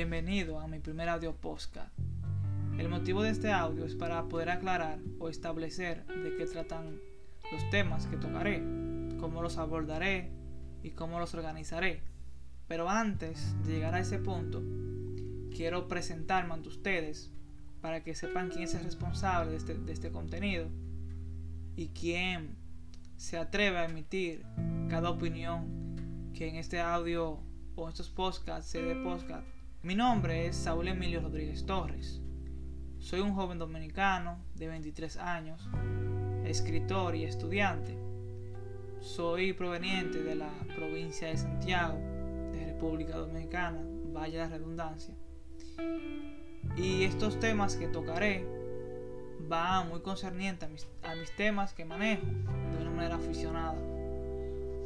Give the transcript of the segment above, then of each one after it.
Bienvenido a mi primer audio podcast. El motivo de este audio es para poder aclarar o establecer de qué tratan los temas que tocaré, cómo los abordaré y cómo los organizaré. Pero antes de llegar a ese punto, quiero presentarme ante ustedes para que sepan quién es el responsable de este, de este contenido y quién se atreve a emitir cada opinión que en este audio o estos podcasts dé podcast mi nombre es Saúl Emilio Rodríguez Torres. Soy un joven dominicano de 23 años, escritor y estudiante. Soy proveniente de la provincia de Santiago, de República Dominicana, vaya la redundancia. Y estos temas que tocaré van muy concernientes a mis, a mis temas que manejo de una manera aficionada.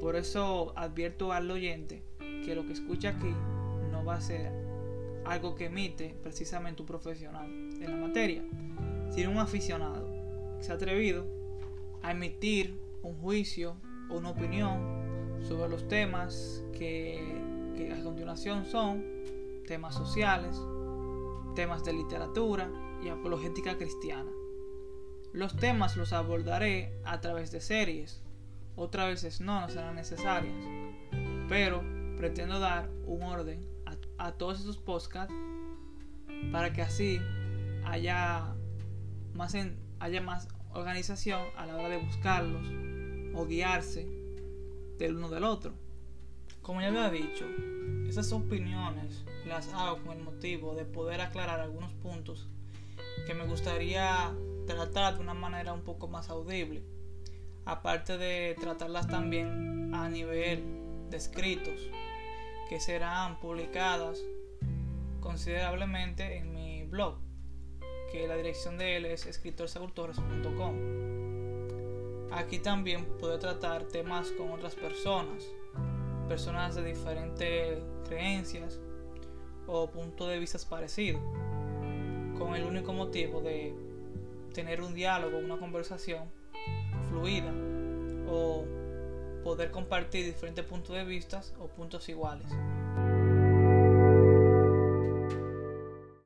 Por eso advierto al oyente que lo que escucha aquí no va a ser algo que emite precisamente un profesional en la materia, sino un aficionado que se ha atrevido a emitir un juicio o una opinión sobre los temas que, que a continuación son temas sociales, temas de literatura y apologética cristiana. Los temas los abordaré a través de series, otras veces no, no serán necesarias, pero pretendo dar un orden a todos esos podcasts para que así haya más, en, haya más organización a la hora de buscarlos o guiarse del uno del otro. Como ya había dicho, esas opiniones las hago con el motivo de poder aclarar algunos puntos que me gustaría tratar de una manera un poco más audible, aparte de tratarlas también a nivel de escritos que serán publicadas considerablemente en mi blog, que la dirección de él es escritorsaurtorres.com. Aquí también puedo tratar temas con otras personas, personas de diferentes creencias o puntos de vista parecidos, con el único motivo de tener un diálogo, una conversación fluida o poder compartir diferentes puntos de vista o puntos iguales.